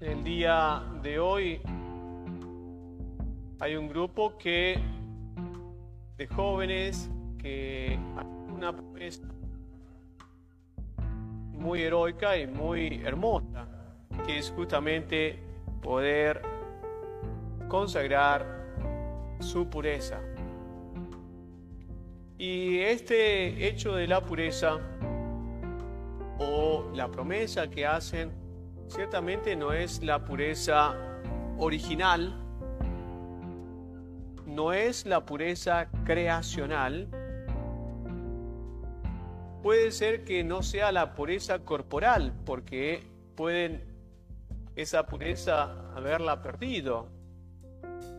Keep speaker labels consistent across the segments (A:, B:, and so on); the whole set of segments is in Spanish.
A: el día de hoy hay un grupo que de jóvenes que una promesa muy heroica y muy hermosa, que es justamente poder consagrar su pureza. Y este hecho de la pureza o la promesa que hacen ciertamente no es la pureza original, no es la pureza creacional, puede ser que no sea la pureza corporal, porque pueden esa pureza haberla perdido.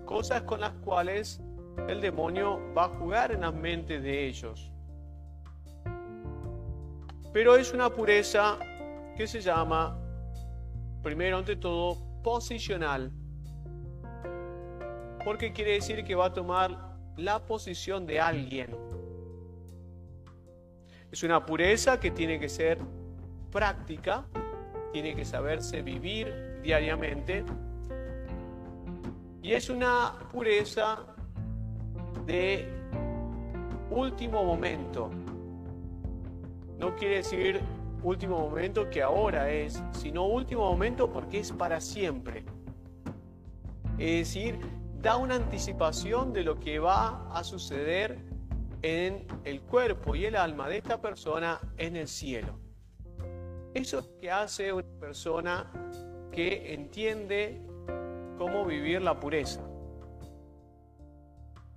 A: Cosas con las cuales el demonio va a jugar en las mentes de ellos. Pero es una pureza que se llama, primero ante todo, posicional. Porque quiere decir que va a tomar la posición de alguien. Es una pureza que tiene que ser práctica, tiene que saberse vivir diariamente. Y es una pureza de último momento. No quiere decir último momento que ahora es, sino último momento porque es para siempre. Es decir, da una anticipación de lo que va a suceder en el cuerpo y el alma de esta persona en el cielo. Eso es lo que hace una persona que entiende cómo vivir la pureza.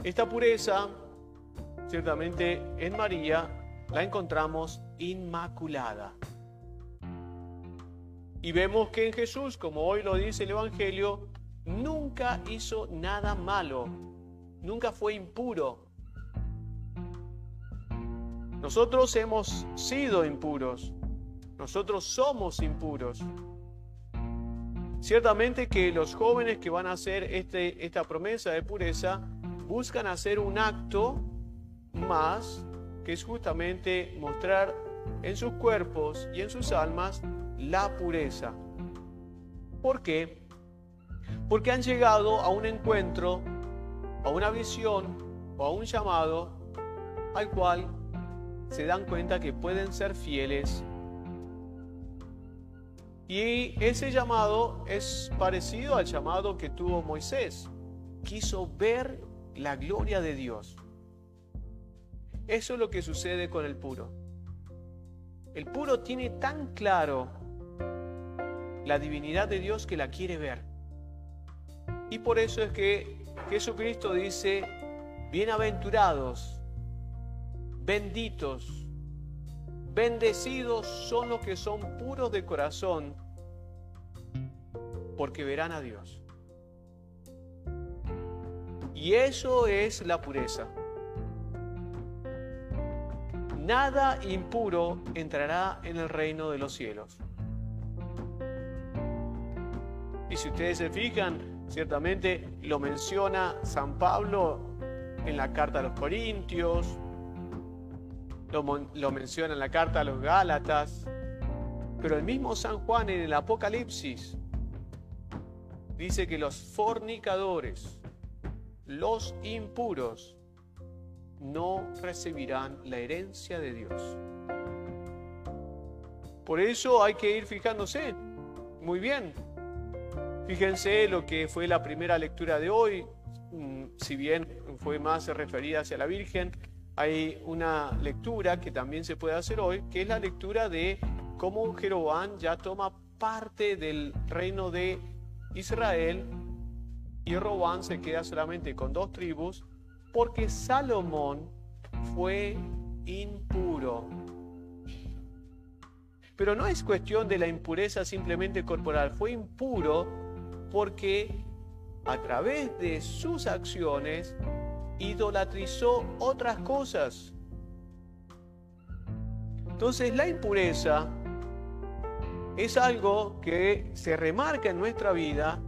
A: Esta pureza, ciertamente en María, la encontramos inmaculada. Y vemos que en Jesús, como hoy lo dice el Evangelio, nunca hizo nada malo, nunca fue impuro, nosotros hemos sido impuros. Nosotros somos impuros. Ciertamente que los jóvenes que van a hacer este, esta promesa de pureza buscan hacer un acto más que es justamente mostrar en sus cuerpos y en sus almas la pureza. ¿Por qué? Porque han llegado a un encuentro, a una visión o a un llamado al cual se dan cuenta que pueden ser fieles. Y ese llamado es parecido al llamado que tuvo Moisés. Quiso ver la gloria de Dios. Eso es lo que sucede con el puro. El puro tiene tan claro la divinidad de Dios que la quiere ver. Y por eso es que Jesucristo dice, bienaventurados benditos, bendecidos son los que son puros de corazón, porque verán a Dios. Y eso es la pureza. Nada impuro entrará en el reino de los cielos. Y si ustedes se fijan, ciertamente lo menciona San Pablo en la carta a los Corintios, lo, menciona en la carta a los Gálatas, pero el mismo San Juan en el Apocalipsis dice que los fornicadores, los impuros, no recibirán la herencia de Dios. Por eso hay que ir fijándose. Muy bien. Fíjense lo que fue la primera lectura de hoy, mm, si bien fue más referida hacia la Virgen, hay una lectura que también se puede hacer hoy, que es la lectura de cómo Jeroboam ya toma parte del reino de Israel y Robán se queda solamente con dos tribus porque Salomón fue impuro. Pero no es cuestión de la impureza simplemente corporal, fue impuro porque a través de sus acciones idolatrizó otras cosas. Entonces la impureza es algo que se remarca en nuestra vida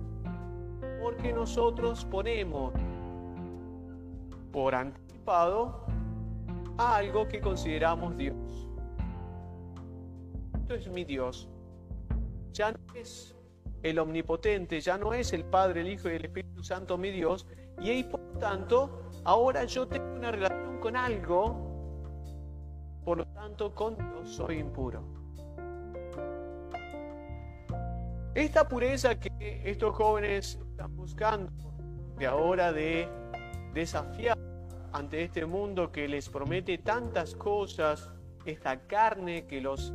A: porque nosotros ponemos por anticipado a algo que consideramos Dios. Esto es mi Dios. Ya no es el omnipotente, ya no es el Padre, el Hijo y el Espíritu Santo mi Dios, y ahí por tanto, ahora yo tengo una relación con algo, por lo tanto con Dios soy impuro. Esta pureza que estos jóvenes están buscando de ahora de desafiar ante este mundo que les promete tantas cosas, esta carne que los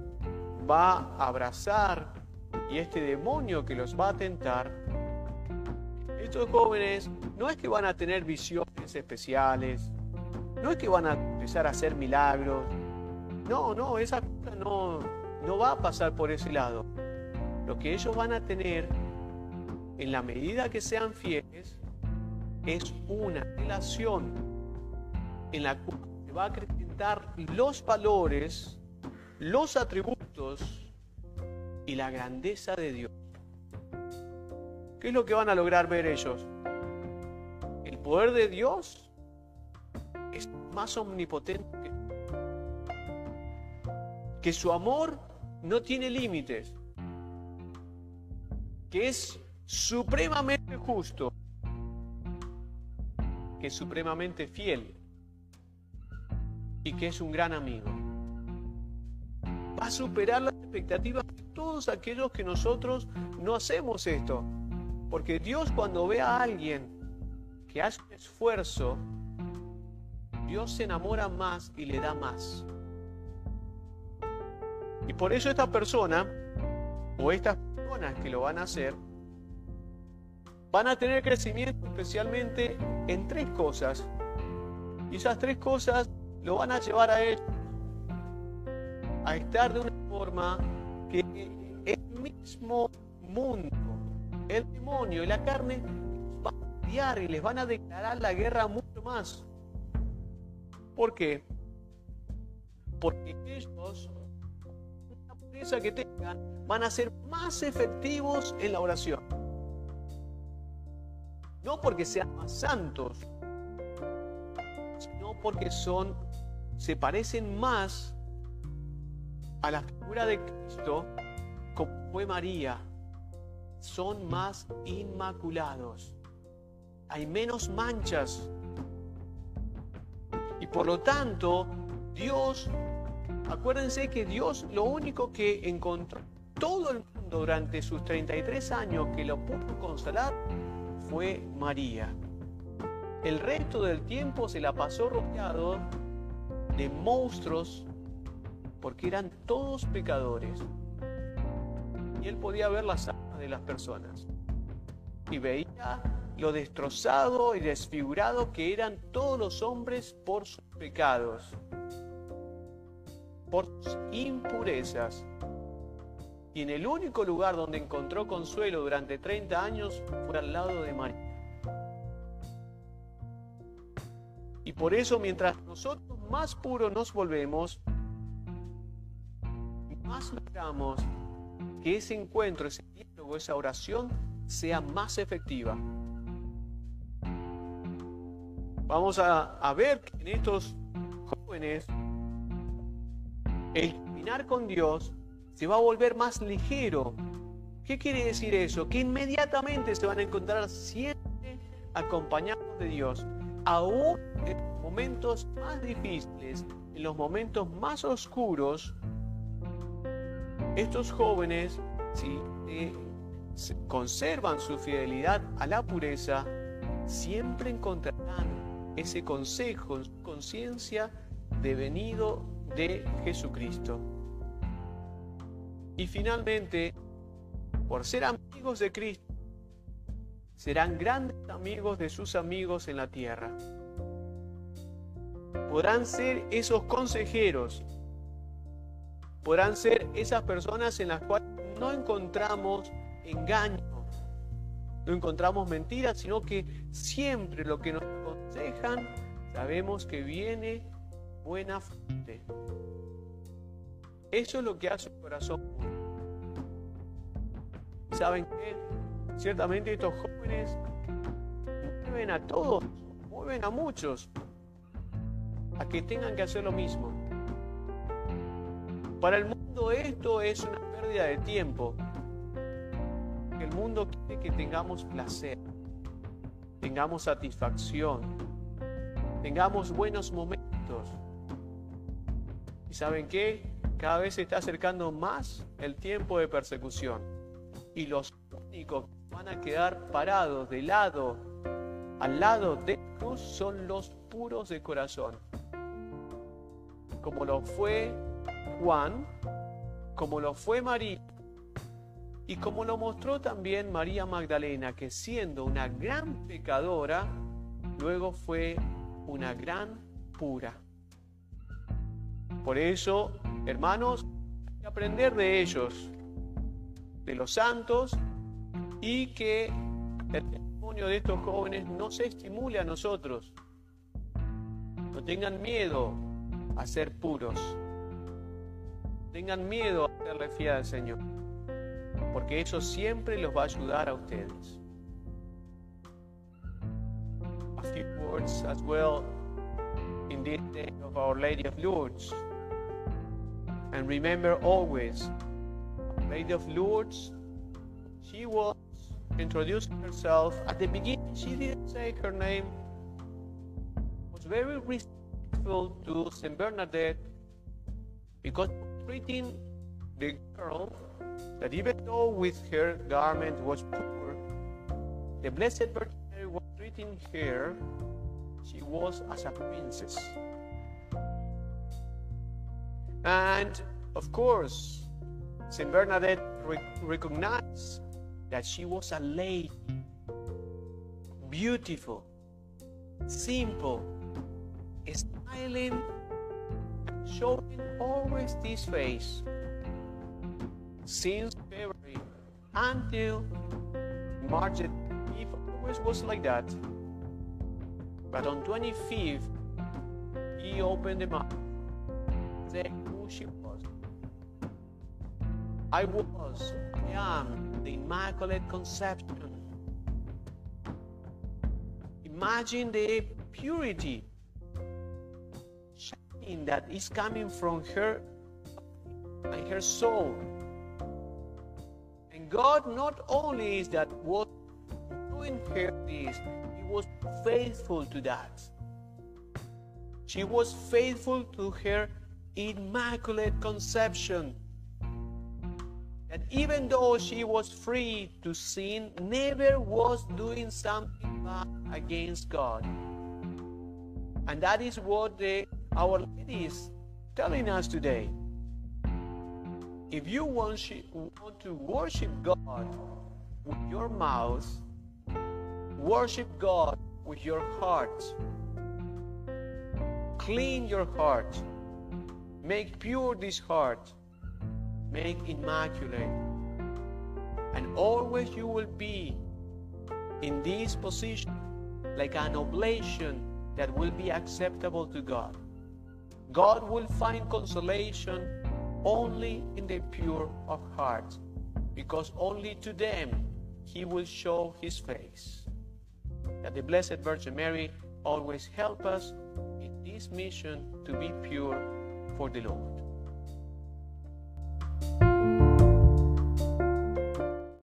A: va a abrazar y este demonio que los va a tentar, estos jóvenes no es que van a tener visiones especiales, no es que van a empezar a hacer milagros, no, no, esa cosa no, no va a pasar por ese lado. Lo que ellos van a tener, en la medida que sean fieles, es una relación en la cual se va a acrecentar los valores, los atributos y la grandeza de Dios. ¿Qué es lo que van a lograr ver ellos? El poder de Dios es más omnipotente que, que su amor no tiene límites que es supremamente justo, que es supremamente fiel y que es un gran amigo. Va a superar las expectativas de todos aquellos que nosotros no hacemos esto. Porque Dios cuando ve a alguien que hace un esfuerzo, Dios se enamora más y le da más. Y por eso esta persona o estas que lo van a hacer van a tener crecimiento especialmente en tres cosas. Y esas tres cosas lo van a llevar a ellos a estar de una forma que el mismo mundo, el demonio y la carne van a odiar y les van a declarar la guerra mucho más. ¿Por qué? Porque ellos que tengan, van a ser más efectivos en la oración. No porque sean más santos, porque son, se parecen más a la figura de Cristo como fue María. Son más inmaculados. Hay menos manchas. Y por lo tanto, Dios Acuérdense que Dios lo único que encontró todo el mundo durante sus 33 años que lo pudo consolar fue María. El resto del tiempo se la pasó rodeado de monstruos porque eran todos pecadores. Y él podía ver las almas de las personas. Y veía lo destrozado y desfigurado que eran todos los hombres por sus pecados por sus impurezas. Y en el único lugar donde encontró consuelo durante 30 años fue al lado de María. Por eso mientras nosotros más puros nos volvemos, más logramos que ese encuentro, ese diálogo, esa oración sea más efectiva. Vamos a, ver que en estos jóvenes el caminar con Dios se va a volver más ligero. ¿Qué quiere decir eso? Que inmediatamente se van a encontrar siempre acompañados de Dios, aún en los momentos más difíciles, en los momentos más oscuros. Estos jóvenes, si conservan su fidelidad a la pureza, siempre encontrarán ese consejo en su conciencia devenido de Jesucristo. Y finalmente, por ser amigos de Cristo, serán grandes amigos de sus amigos en la tierra. Podrán ser esos consejeros, podrán ser esas personas en las cuales no encontramos engaño, no encontramos mentiras, sino que siempre lo que nos aconsejan sabemos que viene buena fuente. Eso es lo que hace un corazón. ¿Saben qué? Ciertamente estos jóvenes mueven a todos, mueven a muchos a que tengan que hacer lo mismo. Para el mundo esto es una pérdida de tiempo. El mundo quiere que tengamos placer, tengamos satisfacción, tengamos buenos momentos. ¿Y saben qué? Cada vez se está acercando más el tiempo de persecución. Y los únicos van a quedar parados de lado, al lado de Jesús, son los puros de corazón. Como lo fue Juan, como lo fue María, y como lo mostró también María Magdalena, que siendo una gran pecadora, luego fue una gran pura. Por eso, hermanos, aprender de ellos, de los santos, y que el testimonio de estos jóvenes no se estimule a nosotros. No tengan miedo a ser puros. Tengan miedo a hacerle fiel al Señor. Porque eso siempre los va a ayudar a ustedes. A few words as well in this day of Our Lady of Lourdes. And remember always, Lady of Lourdes, she was introducing herself. At the beginning, she didn't say her name. Was very respectful to Saint Bernadette because treating the girl that even though with her garment was poor, the Blessed Virgin Mary was treating her, she was as a princess. And of course, Saint Bernadette re- recognized that she was a lady, beautiful, simple, smiling, showing always this face. Since February until March, it always was like that. But on 25th, he opened the mouth, said who she was. I was, I am the Immaculate Conception. Imagine the purity that is coming from her and her soul. And God not only is that what doing her this, He was faithful to that. She was faithful to her immaculate conception. That even though she was free to sin, never was doing something bad against God. And that is what the, our Lady is telling us today. If you want, want to worship God with your mouth, worship God with your heart. Clean your heart. Make pure this heart. Make immaculate. And always you will be in this position like an oblation that will be acceptable to God. God will find consolation only in the pure of heart, because only to them He will show His face. That the Blessed Virgin Mary always help us in this mission to be pure for the Lord.